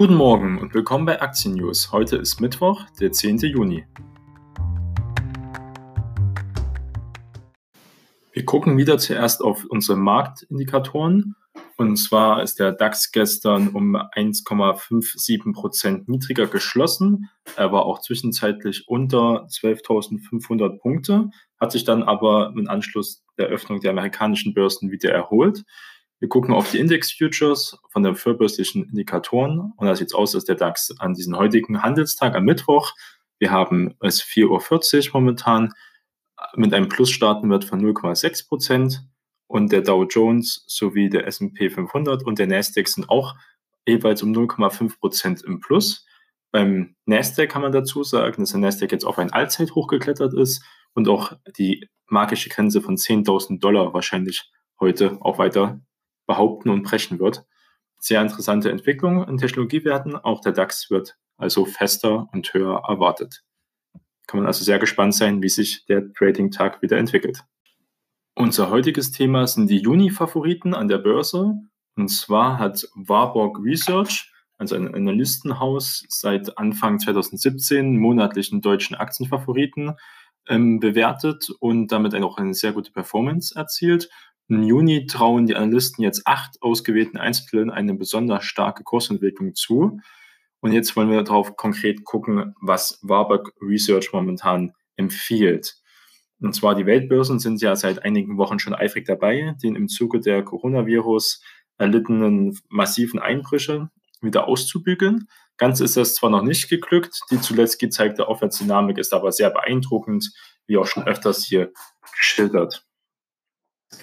Guten Morgen und willkommen bei Aktien News. Heute ist Mittwoch, der 10. Juni. Wir gucken wieder zuerst auf unsere Marktindikatoren. Und zwar ist der DAX gestern um 1,57 Prozent niedriger geschlossen. Er war auch zwischenzeitlich unter 12.500 Punkte, hat sich dann aber im Anschluss der Öffnung der amerikanischen Börsen wieder erholt. Wir gucken auf die Index-Futures von den vorbörslichen Indikatoren. Und da sieht aus, dass der DAX an diesem heutigen Handelstag am Mittwoch, wir haben es 4.40 Uhr momentan, mit einem Plus starten wird von 0,6 Prozent. Und der Dow Jones sowie der S&P 500 und der Nasdaq sind auch jeweils um 0,5 Prozent im Plus. Beim Nasdaq kann man dazu sagen, dass der Nasdaq jetzt auf ein Allzeithoch geklettert ist und auch die magische Grenze von 10.000 Dollar wahrscheinlich heute auch weiter behaupten und brechen wird. Sehr interessante Entwicklung in Technologiewerten. Auch der DAX wird also fester und höher erwartet. Kann man also sehr gespannt sein, wie sich der Trading-Tag wieder entwickelt. Unser heutiges Thema sind die Juni-Favoriten an der Börse. Und zwar hat Warburg Research, also ein Analystenhaus, seit Anfang 2017 monatlichen deutschen Aktienfavoriten ähm, bewertet und damit auch eine sehr gute Performance erzielt. Im Juni trauen die Analysten jetzt acht ausgewählten Einzeltiteln eine besonders starke Kursentwicklung zu. Und jetzt wollen wir darauf konkret gucken, was Warburg Research momentan empfiehlt. Und zwar die Weltbörsen sind ja seit einigen Wochen schon eifrig dabei, den im Zuge der Coronavirus erlittenen massiven Einbrüche wieder auszubügeln. Ganz ist das zwar noch nicht geglückt, die zuletzt gezeigte Aufwärtsdynamik ist aber sehr beeindruckend, wie auch schon öfters hier geschildert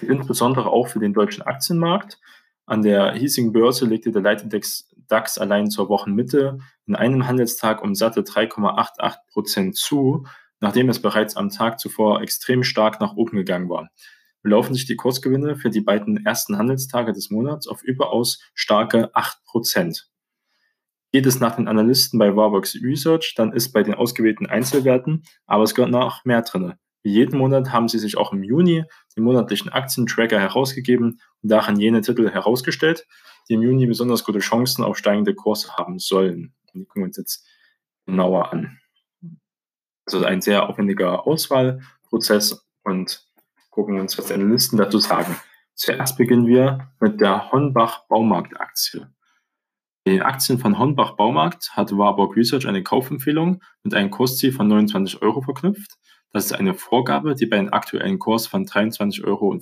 insbesondere auch für den deutschen Aktienmarkt. An der hiesigen Börse legte der Leitindex DAX allein zur Wochenmitte in einem Handelstag um satte 3,88 Prozent zu, nachdem es bereits am Tag zuvor extrem stark nach oben gegangen war. Belaufen sich die Kursgewinne für die beiden ersten Handelstage des Monats auf überaus starke 8 Prozent. Geht es nach den Analysten bei Warburgs Research, dann ist bei den ausgewählten Einzelwerten, aber es gehört noch mehr drin. Jeden Monat haben sie sich auch im Juni den monatlichen Aktientracker herausgegeben und darin jene Titel herausgestellt, die im Juni besonders gute Chancen auf steigende Kurse haben sollen. Die gucken wir uns jetzt genauer an. Also ein sehr aufwendiger Auswahlprozess und gucken uns, was die Analysten dazu sagen. Zuerst beginnen wir mit der Honbach Baumarktaktie. Den Aktien von Honbach Baumarkt hat Warburg Research eine Kaufempfehlung mit einem Kursziel von 29 Euro verknüpft. Das ist eine Vorgabe, die bei einem aktuellen Kurs von 23,25 Euro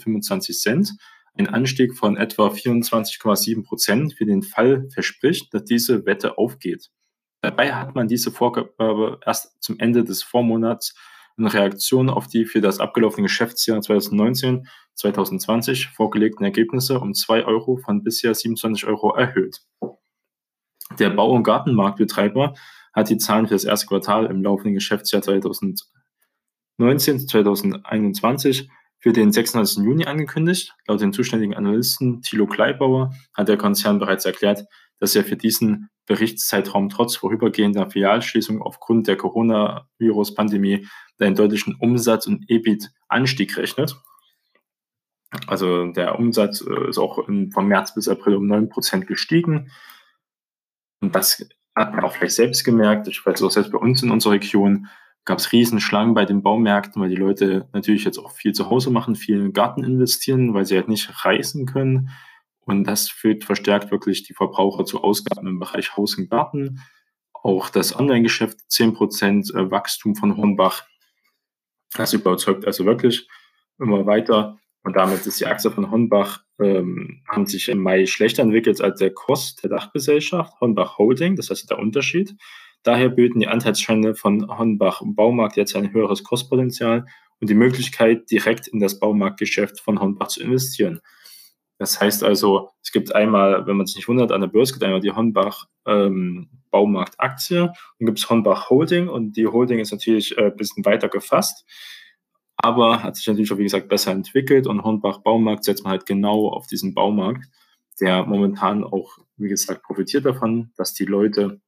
einen Anstieg von etwa 24,7 Prozent für den Fall verspricht, dass diese Wette aufgeht. Dabei hat man diese Vorgabe erst zum Ende des Vormonats in Reaktion auf die für das abgelaufene Geschäftsjahr 2019-2020 vorgelegten Ergebnisse um 2 Euro von bisher 27 Euro erhöht. Der Bau- und Gartenmarktbetreiber hat die Zahlen für das erste Quartal im laufenden Geschäftsjahr 2020 19. 2021 für den 26. Juni angekündigt. Laut dem zuständigen Analysten Thilo Kleibauer hat der Konzern bereits erklärt, dass er für diesen Berichtszeitraum trotz vorübergehender Filialschließung aufgrund der Coronavirus-Pandemie einen deutlichen Umsatz- und EBIT-Anstieg rechnet. Also der Umsatz äh, ist auch von März bis April um 9% gestiegen. Und das hat man auch vielleicht selbst gemerkt. Ich weiß auch selbst bei uns in unserer Region gab es Riesenschlangen bei den Baumärkten, weil die Leute natürlich jetzt auch viel zu Hause machen, viel in den Garten investieren, weil sie halt nicht reisen können. Und das führt verstärkt wirklich die Verbraucher zu Ausgaben im Bereich Haus und Garten. Auch das Online-Geschäft 10% äh, Wachstum von Hornbach. Das überzeugt also wirklich immer weiter. Und damit ist die Achse von Hornbach, ähm, haben sich im Mai schlechter entwickelt als der Kurs der Dachgesellschaft, Hornbach Holding. Das heißt der Unterschied. Daher bilden die Anteilsscheine von Hornbach Baumarkt jetzt ein höheres Kostpotenzial und die Möglichkeit, direkt in das Baumarktgeschäft von Hornbach zu investieren. Das heißt also, es gibt einmal, wenn man sich nicht wundert, an der Börse gibt einmal die Hornbach ähm, Baumarkt Aktie und gibt es Hornbach Holding und die Holding ist natürlich äh, ein bisschen weiter gefasst, aber hat sich natürlich auch, wie gesagt, besser entwickelt und Hornbach Baumarkt setzt man halt genau auf diesen Baumarkt, der momentan auch, wie gesagt, profitiert davon, dass die Leute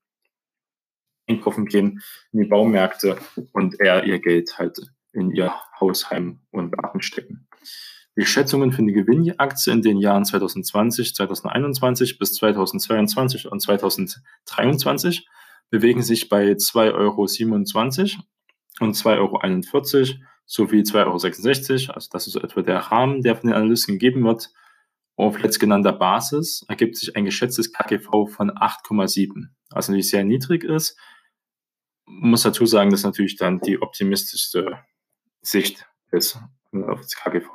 einkaufen gehen in die Baumärkte und eher ihr Geld halt in ihr Hausheim und Garten stecken. Die Schätzungen für die Gewinnaktie in den Jahren 2020, 2021 bis 2022 und 2023 bewegen sich bei 2,27 Euro und 2,41 Euro sowie 2,66 Euro. Also das ist etwa der Rahmen, der von den Analysten gegeben wird. Auf letztgenannter Basis ergibt sich ein geschätztes KGV von 8,7, also nicht sehr niedrig ist. Muss dazu sagen, dass natürlich dann die optimistischste Sicht ist auf das KGV.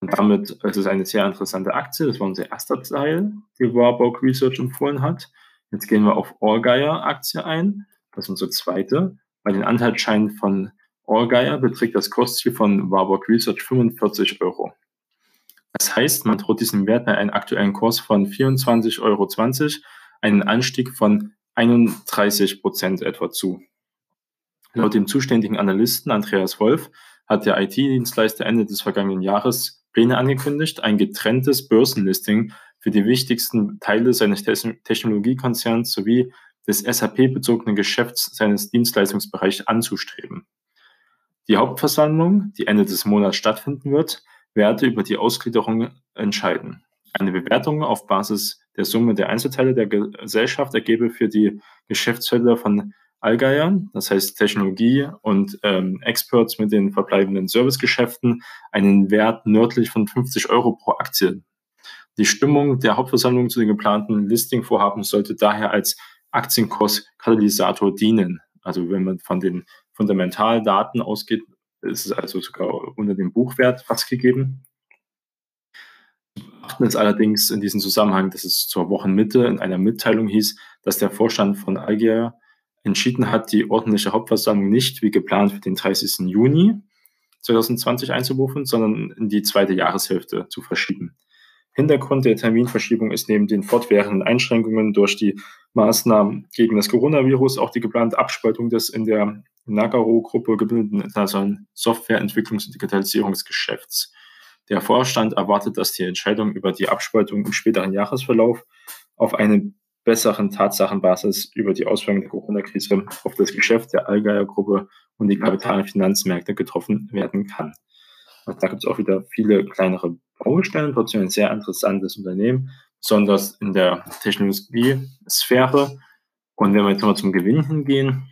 Und damit ist es eine sehr interessante Aktie. Das war unser erster Teil, die Warburg Research empfohlen hat. Jetzt gehen wir auf Allgeier Aktie ein. Das ist unsere zweite. Bei den Anteilsscheinen von Allgeier beträgt das Kostziel von Warburg Research 45 Euro. Das heißt, man droht diesem Wert bei einem aktuellen Kurs von 24,20 Euro einen Anstieg von 31 Prozent etwa zu. Laut dem zuständigen Analysten Andreas Wolf hat der IT-Dienstleister Ende des vergangenen Jahres Pläne angekündigt, ein getrenntes Börsenlisting für die wichtigsten Teile seines Technologiekonzerns sowie des SAP-bezogenen Geschäfts seines Dienstleistungsbereichs anzustreben. Die Hauptversammlung, die Ende des Monats stattfinden wird, werde über die Ausgliederung entscheiden. Eine Bewertung auf Basis der Summe der Einzelteile der Gesellschaft ergebe für die Geschäftsfelder von Allgeier, das heißt Technologie und ähm, Experts mit den verbleibenden Servicegeschäften, einen Wert nördlich von 50 Euro pro Aktie. Die Stimmung der Hauptversammlung zu den geplanten Listing-Vorhaben sollte daher als Aktienkurs-Katalysator dienen. Also wenn man von den Fundamentaldaten ausgeht, ist es also sogar unter dem Buchwert fast gegeben. Beachten ist allerdings in diesem Zusammenhang, dass es zur Wochenmitte in einer Mitteilung hieß, dass der Vorstand von Algier entschieden hat, die ordentliche Hauptversammlung nicht wie geplant für den 30. Juni 2020 einzuberufen, sondern in die zweite Jahreshälfte zu verschieben. Hintergrund der Terminverschiebung ist neben den fortwährenden Einschränkungen durch die Maßnahmen gegen das Coronavirus auch die geplante Abspaltung des in der Nagaro-Gruppe gebildeten internationalen Softwareentwicklungs- und Digitalisierungsgeschäfts. Der Vorstand erwartet, dass die Entscheidung über die Abspaltung im späteren Jahresverlauf auf eine besseren Tatsachenbasis über die Auswirkungen der Corona-Krise auf das Geschäft der Allgeier-Gruppe und die Kapital- Finanzmärkte getroffen werden kann. Und da gibt es auch wieder viele kleinere Baustellen, trotzdem ein sehr interessantes Unternehmen, besonders in der Technologie-Sphäre. Und wenn wir jetzt nochmal zum Gewinn hingehen,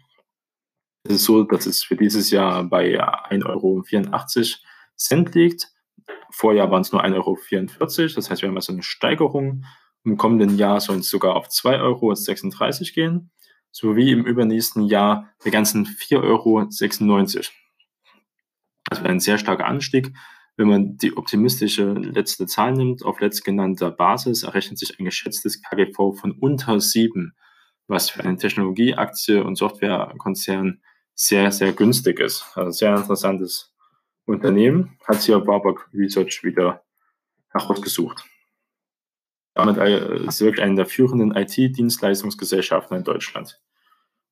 ist es so, dass es für dieses Jahr bei 1,84 Euro liegt. Vorjahr waren es nur 1,44 Euro. Das heißt, wir haben also eine Steigerung im kommenden Jahr sollen es sogar auf 2,36 Euro gehen, sowie im übernächsten Jahr der ganzen 4,96 Euro. Das wäre ein sehr starker Anstieg. Wenn man die optimistische letzte Zahl nimmt, auf letztgenannter Basis errechnet sich ein geschätztes KGV von unter 7, was für eine Technologieaktie und Softwarekonzern sehr, sehr günstig ist. Also sehr interessantes Unternehmen hat hier Warburg Research wieder herausgesucht. Damit äh, ist wirklich eine der führenden IT-Dienstleistungsgesellschaften in Deutschland.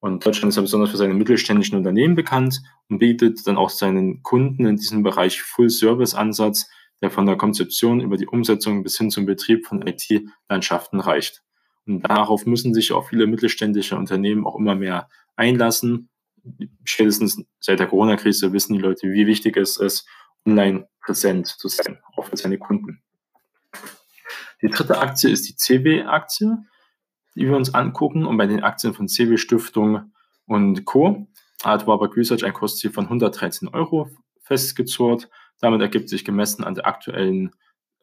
Und Deutschland ist ja besonders für seine mittelständischen Unternehmen bekannt und bietet dann auch seinen Kunden in diesem Bereich Full-Service-Ansatz, der von der Konzeption über die Umsetzung bis hin zum Betrieb von IT-Landschaften reicht. Und darauf müssen sich auch viele mittelständische Unternehmen auch immer mehr einlassen. Spätestens seit der Corona-Krise wissen die Leute, wie wichtig es ist, online präsent zu sein, auch für seine Kunden. Die dritte Aktie ist die CW-Aktie, die wir uns angucken. Und bei den Aktien von CW Stiftung und Co. hat Warburg Research ein Kursziel von 113 Euro festgezurrt. Damit ergibt sich gemessen an der aktuellen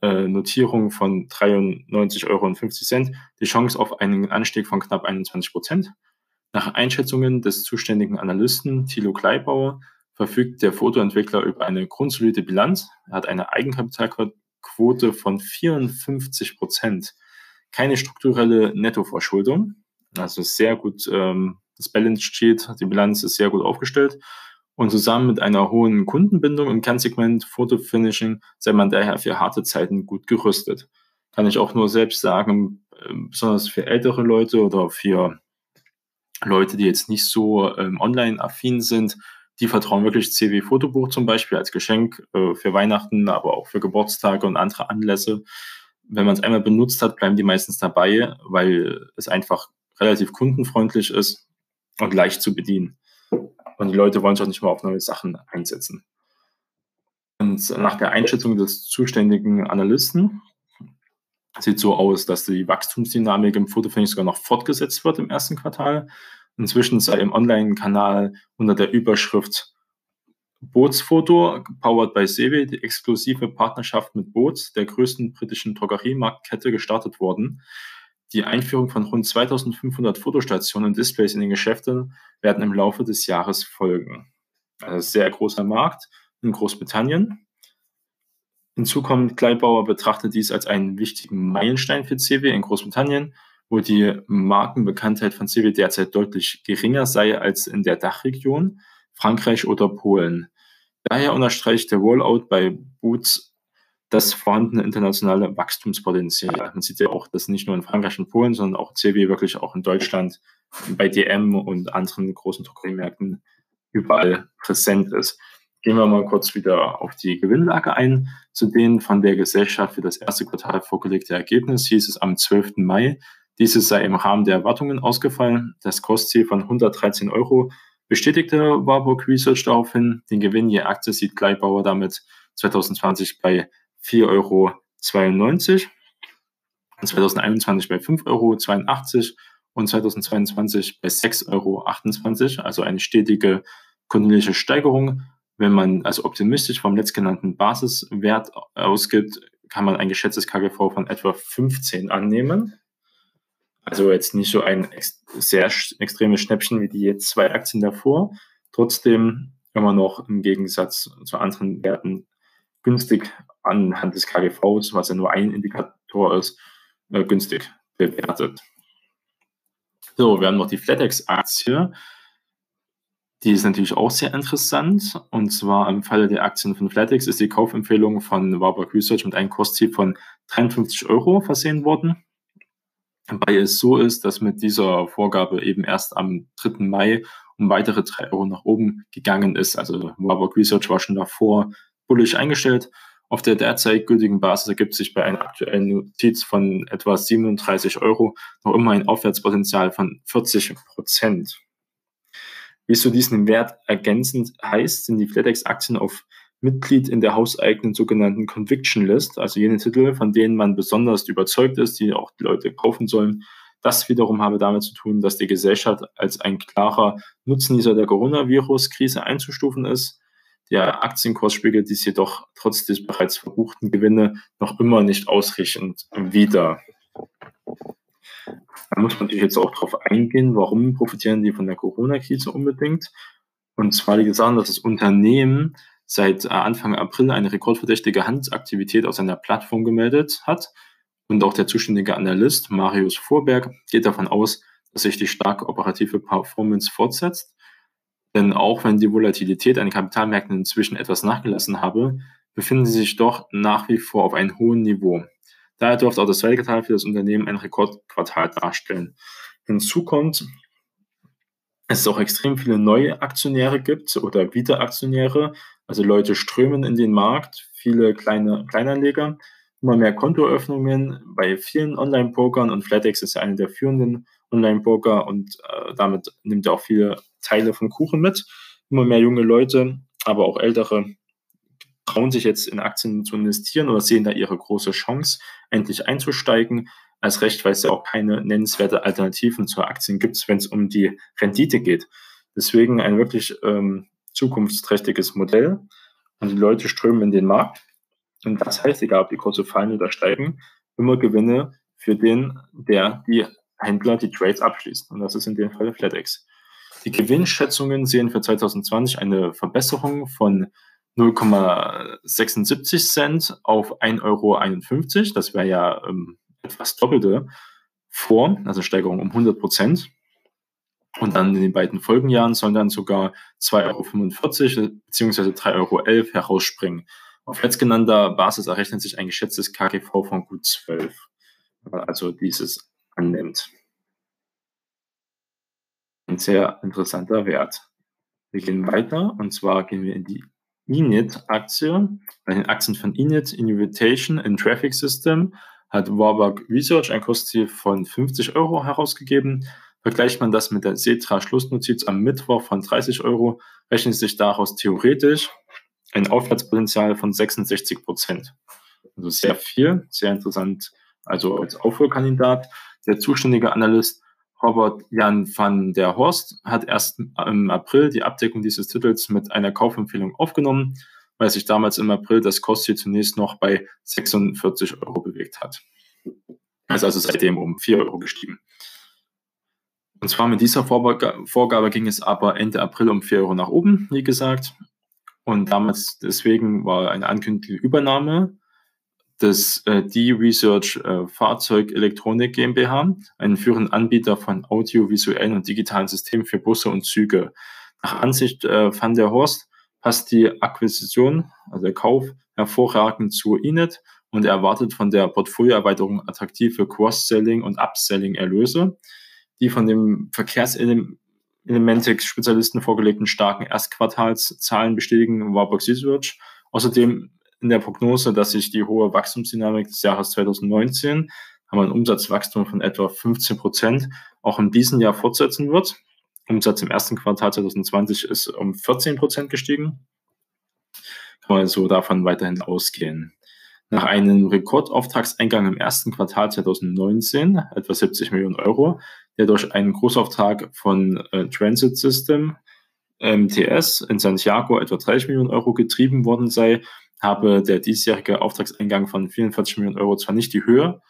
äh, Notierung von 93,50 Euro die Chance auf einen Anstieg von knapp 21 Prozent. Nach Einschätzungen des zuständigen Analysten Thilo Kleibauer verfügt der Fotoentwickler über eine grundsolide Bilanz. Er hat eine Eigenkapitalquote Quote von 54 Prozent. Keine strukturelle Nettoverschuldung. Also sehr gut, ähm, das Balance Sheet, die Bilanz ist sehr gut aufgestellt. Und zusammen mit einer hohen Kundenbindung im Kernsegment Fotofinishing sei man daher für harte Zeiten gut gerüstet. Kann ich auch nur selbst sagen, äh, besonders für ältere Leute oder für Leute, die jetzt nicht so ähm, online-affin sind, die vertrauen wirklich CW Fotobuch zum Beispiel als Geschenk äh, für Weihnachten, aber auch für Geburtstage und andere Anlässe. Wenn man es einmal benutzt hat, bleiben die meistens dabei, weil es einfach relativ kundenfreundlich ist und leicht zu bedienen. Und die Leute wollen sich auch nicht mal auf neue Sachen einsetzen. Und nach der Einschätzung des zuständigen Analysten sieht so aus, dass die Wachstumsdynamik im Fotofinish sogar noch fortgesetzt wird im ersten Quartal. Inzwischen sei im Online-Kanal unter der Überschrift Bootsfoto, powered by Sewe, die exklusive Partnerschaft mit Boots, der größten britischen Drogeriemarktkette, gestartet worden. Die Einführung von rund 2500 Fotostationen und Displays in den Geschäften werden im Laufe des Jahres folgen. Also sehr großer Markt in Großbritannien. Hinzu kommt, Gleitbauer betrachtet dies als einen wichtigen Meilenstein für CW in Großbritannien, wo die Markenbekanntheit von CW derzeit deutlich geringer sei als in der Dachregion, Frankreich oder Polen. Daher unterstreicht der Rollout bei Boots das vorhandene internationale Wachstumspotenzial. Man sieht ja auch, dass nicht nur in Frankreich und Polen, sondern auch CW wirklich auch in Deutschland bei DM und anderen großen Drogeriemärkten überall präsent ist. Gehen wir mal kurz wieder auf die Gewinnlage ein. Zu den von der Gesellschaft für das erste Quartal vorgelegte Ergebnis hieß es am 12. Mai, dieses sei im Rahmen der Erwartungen ausgefallen. Das Kostziel von 113 Euro bestätigte Warburg Research daraufhin. Den Gewinn je Aktie sieht Gleitbauer damit 2020 bei 4,92 Euro, 2021 bei 5,82 Euro und 2022 bei 6,28 Euro, also eine stetige kontinuierliche Steigerung. Wenn man also optimistisch vom letztgenannten Basiswert ausgibt, kann man ein geschätztes KGV von etwa 15 annehmen. Also jetzt nicht so ein ex sehr extremes Schnäppchen wie die jetzt zwei Aktien davor. Trotzdem immer noch im Gegensatz zu anderen Werten günstig anhand des KGVs, was ja nur ein Indikator ist, äh, günstig bewertet. So, wir haben noch die FlatEx-Aktie. Die ist natürlich auch sehr interessant. Und zwar im Falle der Aktien von FlatEx ist die Kaufempfehlung von Warburg Research mit einem Kostziel von 53 Euro versehen worden. Wobei es so ist, dass mit dieser Vorgabe eben erst am 3. Mai um weitere 3 Euro nach oben gegangen ist. Also Warburg Research war schon davor bullisch eingestellt. Auf der derzeit gültigen Basis ergibt sich bei einer aktuellen Notiz von etwa 37 Euro noch immer ein Aufwärtspotenzial von 40 Prozent. Wie es zu diesem Wert ergänzend heißt, sind die FedEx-Aktien auf Mitglied in der hauseigenen sogenannten Conviction List, also jene Titel, von denen man besonders überzeugt ist, die auch die Leute kaufen sollen. Das wiederum habe damit zu tun, dass die Gesellschaft als ein klarer Nutznießer der Coronavirus-Krise einzustufen ist. Der Aktienkurs spiegelt dies jedoch trotz des bereits verbuchten Gewinne noch immer nicht ausreichend wider. Da muss man natürlich jetzt auch darauf eingehen, warum profitieren die von der Corona-Krise unbedingt. Und zwar die sagen, dass das Unternehmen seit äh, Anfang April eine rekordverdächtige Handelsaktivität auf seiner Plattform gemeldet hat. Und auch der zuständige Analyst Marius Vorberg geht davon aus, dass sich die starke operative Performance fortsetzt. Denn auch wenn die Volatilität an den Kapitalmärkten inzwischen etwas nachgelassen habe, befinden sie sich doch nach wie vor auf einem hohen Niveau. Daher dürfte auch das zweite Quartal für das Unternehmen ein Rekordquartal darstellen. Hinzu kommt, dass es auch extrem viele neue Aktionäre gibt oder Wiederaktionäre, also Leute strömen in den Markt, viele kleine Kleinanleger, immer mehr Kontoöffnungen bei vielen Online-Pokern und FlatEx ist ja eine der führenden Online-Poker und äh, damit nimmt er auch viele Teile vom Kuchen mit. Immer mehr junge Leute, aber auch ältere trauen sich jetzt in Aktien zu investieren oder sehen da ihre große Chance, endlich einzusteigen. Als recht, weil es ja auch keine nennenswerte Alternativen zu Aktien gibt, wenn es um die Rendite geht. Deswegen ein wirklich ähm, zukunftsträchtiges Modell und die Leute strömen in den Markt. Und das heißt, egal ob die Kurse fallen oder steigen, immer Gewinne für den, der die Händler die Trades abschließt. Und das ist in dem Fall FlatEx. Die Gewinnschätzungen sehen für 2020 eine Verbesserung von 0,76 Cent auf 1,51 Euro. Das wäre ja ähm, etwas Doppelte vor, also Steigerung um 100 Prozent. Und dann in den beiden Folgenjahren sollen dann sogar 2,45 Euro bzw. 3,11 Euro herausspringen. Auf letztgenannter Basis errechnet sich ein geschätztes KGV von gut 12, also dieses annimmt. Ein sehr interessanter Wert. Wir gehen weiter und zwar gehen wir in die Init-Aktie. Bei den Aktien von Init Invitation in Traffic System hat Warburg Research ein Kostziel von 50 Euro herausgegeben. Vergleicht man das mit der Cetra Schlussnotiz am Mittwoch von 30 Euro, rechnet sich daraus theoretisch ein Aufwärtspotenzial von 66 Prozent. Also sehr viel, sehr interessant. Also als Aufholkandidat. Der zuständige Analyst Robert Jan van der Horst hat erst im April die Abdeckung dieses Titels mit einer Kaufempfehlung aufgenommen, weil sich damals im April das Kostziel zunächst noch bei 46 Euro bewegt hat. Also, also seitdem um 4 Euro gestiegen. Und zwar mit dieser Vorgabe ging es aber Ende April um 4 Euro nach oben, wie gesagt. Und damals deswegen war eine ankündigte Übernahme des äh, D-Research äh, Fahrzeug Elektronik GmbH, einen führenden Anbieter von audiovisuellen und digitalen Systemen für Busse und Züge. Nach Ansicht äh, van der Horst passt die Akquisition, also der Kauf, hervorragend zu Inet und er erwartet von der Portfolioerweiterung attraktive Cross-Selling und Upselling-Erlöse, die von dem Verkehrselementik-Spezialisten vorgelegten starken Erstquartalszahlen bestätigen Warburg Research. Außerdem in der Prognose, dass sich die hohe Wachstumsdynamik des Jahres 2019, haben wir ein Umsatzwachstum von etwa 15 Prozent, auch in diesem Jahr fortsetzen wird. Umsatz im ersten Quartal 2020 ist um 14 Prozent gestiegen. Kann man so davon weiterhin ausgehen. Nach einem Rekordauftragseingang im ersten Quartal 2019, etwa 70 Millionen Euro, der durch einen Großauftrag von äh, Transit System, MTS, in Santiago etwa 30 Millionen Euro getrieben worden sei, habe der diesjährige Auftragseingang von 44 Millionen Euro zwar nicht die Höhe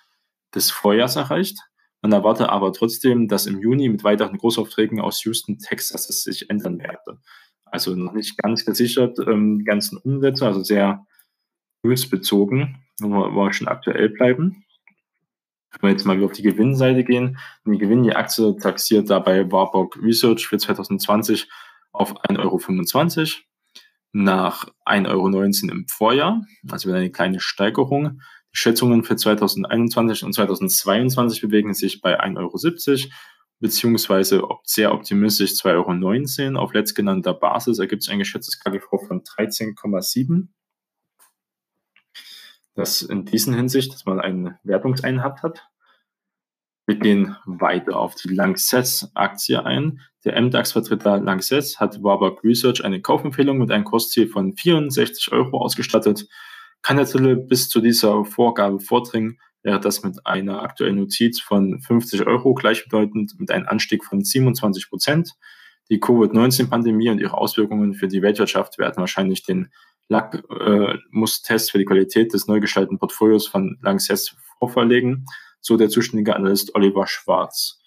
des Vorjahres erreicht, man erwarte aber trotzdem, dass im Juni mit weiteren Großaufträgen aus Houston, Texas es sich ändern werde. Also noch nicht ganz gesichert, ähm, die ganzen Umsätze, also sehr newsbezogen, wollen wir schon aktuell bleiben. Wenn wir jetzt mal auf die Gewinnseite gehen, die Gewinn, die Aktie taxiert dabei Warburg Research für 2020 auf 1,25 Euro nach 1,19 Euro im Vorjahr, also wieder eine kleine Steigerung. Die Schätzungen für 2021 und 2022 bewegen sich bei 1,70 Euro, beziehungsweise sehr optimistisch 2,19 Euro. Auf letztgenannter Basis ergibt sich ein geschätztes KGV von 13,7. Das in diesen Hinsicht, dass man eine Wertungseinheit hat. Wir gehen weiter auf die Lanxess-Aktie ein. Der MDAX-Vertreter Lanxess hat Warburg Research eine Kaufempfehlung mit einem Kostziel von 64 Euro ausgestattet. Kann der Titel bis zu dieser Vorgabe vordringen, wäre das mit einer aktuellen Notiz von 50 Euro gleichbedeutend mit einem Anstieg von 27 Prozent. Die Covid-19-Pandemie und ihre Auswirkungen für die Weltwirtschaft werden wahrscheinlich den Lackmus-Test äh, für die Qualität des neu gestalteten Portfolios von Lanxess vorverlegen so der zuständige Analyst Oliver Schwarz.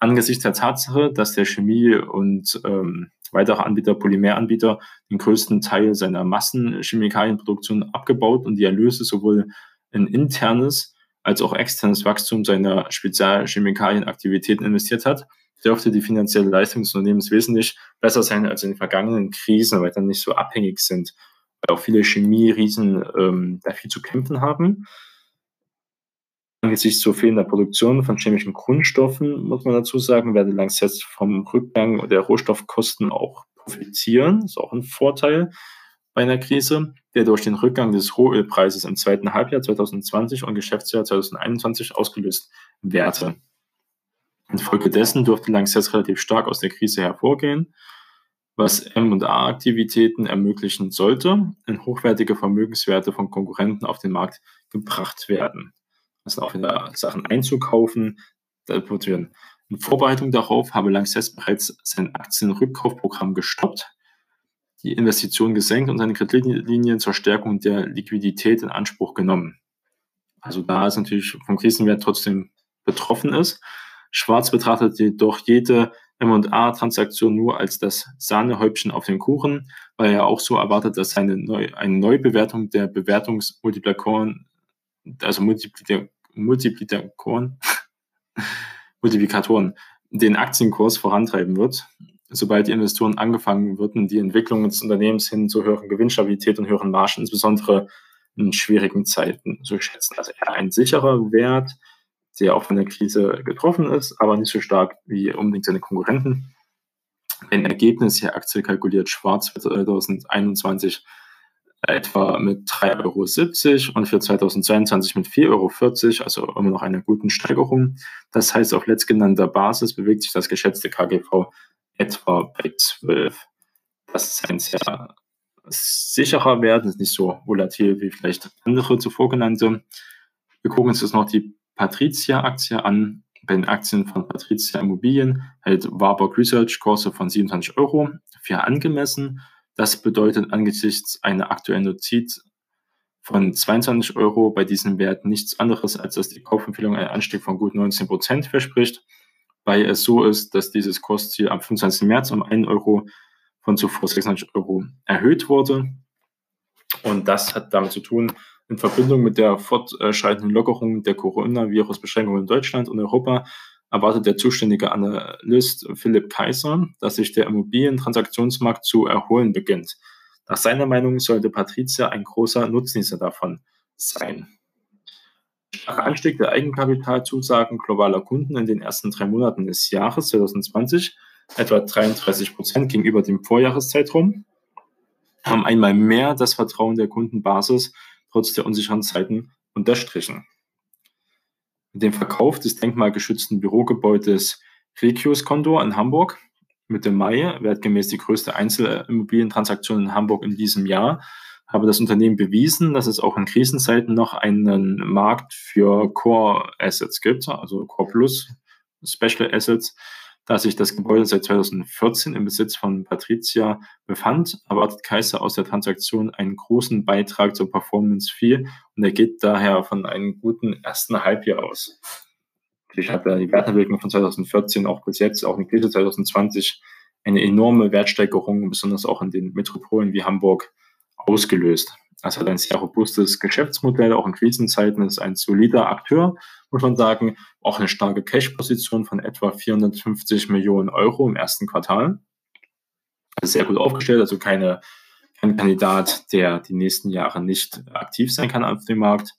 Angesichts der Tatsache, dass der Chemie- und ähm, weitere Anbieter, Polymeranbieter, den größten Teil seiner Massenchemikalienproduktion abgebaut und die Erlöse sowohl in internes als auch externes Wachstum seiner Spezialchemikalienaktivitäten investiert hat, dürfte die finanzielle Leistung des Unternehmens wesentlich besser sein als in den vergangenen Krisen, weil dann nicht so abhängig sind, weil auch viele Chemieriesen ähm, da viel zu kämpfen haben. Angesichts so fehlender Produktion von chemischen Grundstoffen, muss man dazu sagen, werde Lanxess vom Rückgang der Rohstoffkosten auch profitieren. Das ist auch ein Vorteil bei einer Krise, der durch den Rückgang des Rohölpreises im zweiten Halbjahr 2020 und Geschäftsjahr 2021 ausgelöst werde. Infolgedessen dürfte Lanxess relativ stark aus der Krise hervorgehen, was M&A-Aktivitäten ermöglichen sollte, in hochwertige Vermögenswerte von Konkurrenten auf den Markt gebracht werden also auch wieder Sachen einzukaufen. In Vorbereitung darauf habe Lanxess bereits sein Aktienrückkaufprogramm gestoppt, die Investitionen gesenkt und seine Kreditlinien zur Stärkung der Liquidität in Anspruch genommen. Also da es natürlich vom Krisenwert trotzdem betroffen ist. Schwarz betrachtet jedoch jede M&A-Transaktion nur als das Sahnehäubchen auf dem Kuchen, weil er auch so erwartet, dass eine, Neu eine Neubewertung der Bewertungsmultiplikatoren, also Multiplikator Multiplikatoren, Multiplikatoren den Aktienkurs vorantreiben wird, sobald die Investoren angefangen würden, die Entwicklung des Unternehmens hin zu höheren Gewinnstabilität und höheren Margen, insbesondere in schwierigen Zeiten zu schätzen. Also eher ein sicherer Wert, der auch von der Krise getroffen ist, aber nicht so stark wie unbedingt seine Konkurrenten. Ein Ergebnis hier Aktie kalkuliert schwarz für 2021 etwa mit 3,70 Euro und für 2022 mit 4,40 Euro, also immer noch eine guten Steigerung. Das heißt, auf letztgenannter Basis bewegt sich das geschätzte KGV etwa bei 12. Das ist ein sehr sicherer Wert, ist nicht so volatil wie vielleicht andere zuvor genannte. Wir gucken uns jetzt noch die Patricia-Aktie an. Bei den Aktien von Patricia Immobilien hält Warburg Research Kurse von 27 Euro für angemessen. Das bedeutet angesichts einer aktuellen Notiz von 22 Euro bei diesem Wert nichts anderes, als dass die Kaufempfehlung einen Anstieg von gut 19 Prozent verspricht, weil es so ist, dass dieses Kursziel am 25. März um 1 Euro von zuvor 96 Euro erhöht wurde. Und das hat damit zu tun, in Verbindung mit der fortschreitenden Lockerung der Coronavirus-Beschränkungen in Deutschland und Europa erwartet der zuständige Analyst Philipp Kaiser, dass sich der Immobilientransaktionsmarkt zu erholen beginnt. Nach seiner Meinung sollte Patricia ein großer Nutznießer davon sein. Starker Anstieg der Eigenkapitalzusagen globaler Kunden in den ersten drei Monaten des Jahres 2020, etwa 33 Prozent gegenüber dem Vorjahreszeitraum, haben einmal mehr das Vertrauen der Kundenbasis trotz der unsicheren Zeiten unterstrichen. Mit dem Verkauf des denkmalgeschützten Bürogebäudes Regius Condor in Hamburg Mitte Mai, wertgemäß die größte Einzelimmobilientransaktion in Hamburg in diesem Jahr, habe das Unternehmen bewiesen, dass es auch in Krisenzeiten noch einen Markt für Core Assets gibt, also Core Plus, Special Assets, da sich das Gebäude seit 2014 im Besitz von Patricia befand, erwartet Kaiser aus der Transaktion einen großen Beitrag zur Performance Fee und er geht daher von einem guten ersten Halbjahr aus. Ich habe die Wertentwicklung von 2014 auch bis jetzt, auch in Krise 2020, eine enorme Wertsteigerung, besonders auch in den Metropolen wie Hamburg, ausgelöst. Es hat ein sehr robustes Geschäftsmodell, auch in Krisenzeiten ist ein solider Akteur, muss man sagen. Auch eine starke Cash-Position von etwa 450 Millionen Euro im ersten Quartal. Also sehr gut aufgestellt, also keine, kein Kandidat, der die nächsten Jahre nicht aktiv sein kann auf dem Markt.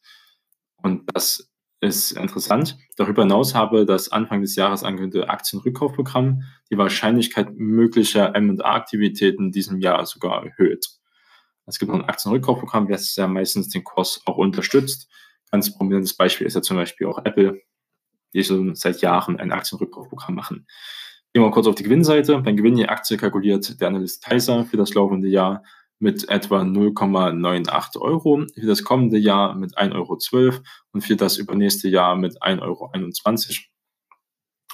Und das ist interessant. Darüber hinaus habe das Anfang des Jahres angekündigte Aktienrückkaufprogramm die Wahrscheinlichkeit möglicher M&A-Aktivitäten in diesem Jahr sogar erhöht. Es gibt noch ein Aktienrückkaufprogramm, das ja meistens den Kurs auch unterstützt. Ganz prominentes Beispiel ist ja zum Beispiel auch Apple, die schon seit Jahren ein Aktienrückkaufprogramm machen. Gehen wir kurz auf die Gewinnseite. Beim Gewinn je Aktie kalkuliert der Analyst Kaiser für das laufende Jahr mit etwa 0,98 Euro, für das kommende Jahr mit 1,12 Euro und für das übernächste Jahr mit 1,21 Euro.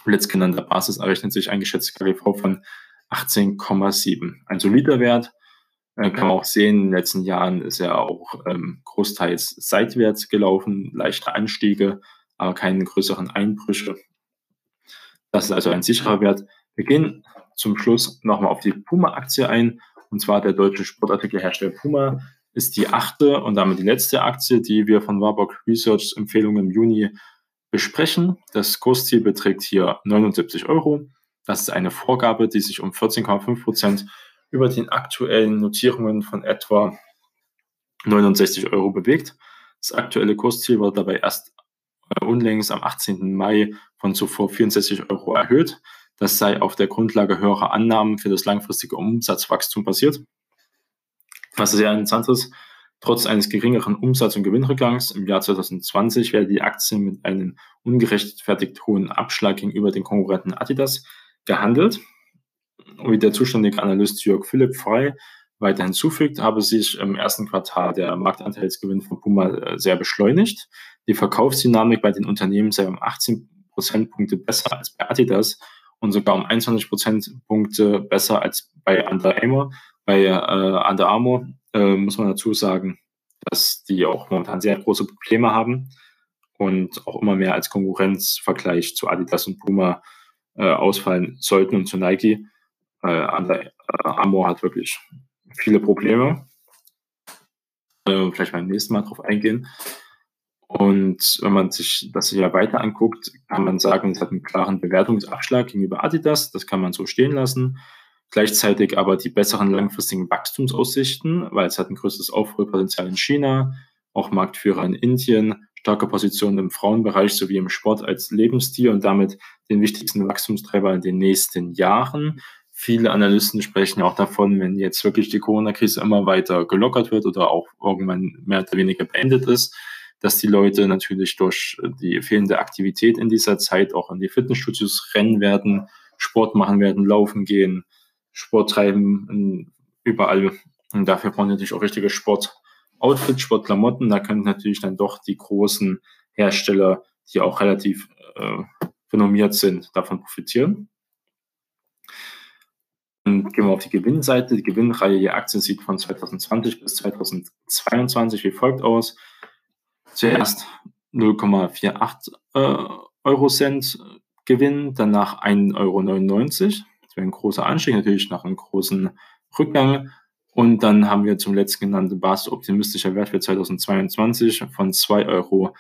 Letztgenannter Basis errechnet sich ein geschätztes KGV von 18,7. Ein solider Wert, äh, kann man auch sehen, in den letzten Jahren ist er auch ähm, großteils seitwärts gelaufen, leichte Anstiege, aber keine größeren Einbrüche. Das ist also ein sicherer Wert. Wir gehen zum Schluss nochmal auf die Puma-Aktie ein. Und zwar der deutsche Sportartikelhersteller Puma ist die achte und damit die letzte Aktie, die wir von Warburg Research Empfehlung im Juni besprechen. Das Kursziel beträgt hier 79 Euro. Das ist eine Vorgabe, die sich um 14,5 Prozent über den aktuellen Notierungen von etwa 69 Euro bewegt. Das aktuelle Kursziel wurde dabei erst äh, unlängst am 18. Mai von zuvor 64 Euro erhöht. Das sei auf der Grundlage höherer Annahmen für das langfristige Umsatzwachstum passiert. Was sehr interessant ist, trotz eines geringeren Umsatz- und Gewinnrückgangs im Jahr 2020 werde die Aktie mit einem ungerechtfertigt hohen Abschlag gegenüber den Konkurrenten Adidas gehandelt wie der zuständige Analyst Jörg Philipp Frey weiter hinzufügt, habe sich im ersten Quartal der Marktanteilsgewinn von Puma äh, sehr beschleunigt. Die Verkaufsdynamik bei den Unternehmen sei um 18 Prozentpunkte besser als bei Adidas und sogar um 21 Prozentpunkte besser als bei Under Armour. Bei äh, Under Armour äh, muss man dazu sagen, dass die auch momentan sehr große Probleme haben und auch immer mehr als Konkurrenzvergleich zu Adidas und Puma äh, ausfallen sollten und zu Nike. Äh, Amor hat wirklich viele Probleme. Äh, vielleicht beim nächsten Mal drauf eingehen. Und wenn man sich das hier weiter anguckt, kann man sagen, es hat einen klaren Bewertungsabschlag gegenüber Adidas. Das kann man so stehen lassen. Gleichzeitig aber die besseren langfristigen Wachstumsaussichten, weil es hat ein größeres Aufholpotenzial in China, auch Marktführer in Indien, starke Position im Frauenbereich sowie im Sport als Lebensstil und damit den wichtigsten Wachstumstreiber in den nächsten Jahren viele Analysten sprechen auch davon, wenn jetzt wirklich die Corona-Krise immer weiter gelockert wird oder auch irgendwann mehr oder weniger beendet ist, dass die Leute natürlich durch die fehlende Aktivität in dieser Zeit auch in die Fitnessstudios rennen werden, Sport machen werden, laufen gehen, Sport treiben, überall Und dafür brauchen natürlich auch richtige Sportoutfits, Sportklamotten. Da können natürlich dann doch die großen Hersteller, die auch relativ äh, renommiert sind, davon profitieren. Gehen wir auf die Gewinnseite. Die Gewinnreihe der Aktien sieht von 2020 bis 2022 wie folgt aus. Zuerst 0,48 äh, Euro Cent Gewinn, danach 1,99 Euro. Das wäre ein großer Anstieg, natürlich nach einem großen Rückgang. Und dann haben wir zum letzten genannten basisoptimistischer Wert für 2022 von 2,58 Euro.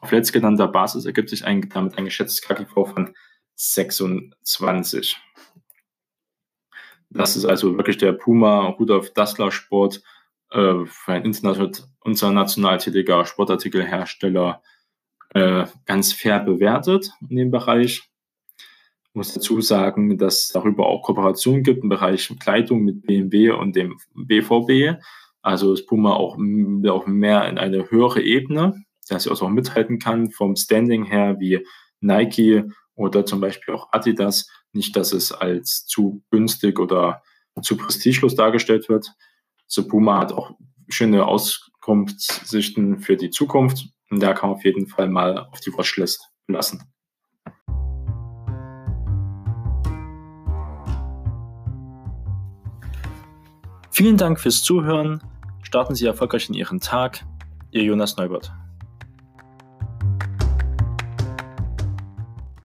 Auf letztgenannter Basis ergibt sich ein, damit ein geschätztes KGV von 26. Das ist also wirklich der Puma Rudolf Dassler Sport äh, für ein international tätiger Sportartikelhersteller äh, ganz fair bewertet in dem Bereich. Ich muss dazu sagen, dass es darüber auch Kooperationen gibt im Bereich Kleidung mit BMW und dem BVB. Also ist Puma auch, auch mehr in eine höhere Ebene, dass er auch mithalten kann vom Standing her wie Nike oder zum Beispiel auch Adidas. Nicht, dass es als zu günstig oder zu prestigelos dargestellt wird. So Puma hat auch schöne Auskunftssichten für die Zukunft. Und da kann man auf jeden Fall mal auf die Watchlist lassen. Vielen Dank fürs Zuhören. Starten Sie erfolgreich in Ihren Tag. Ihr Jonas Neubert.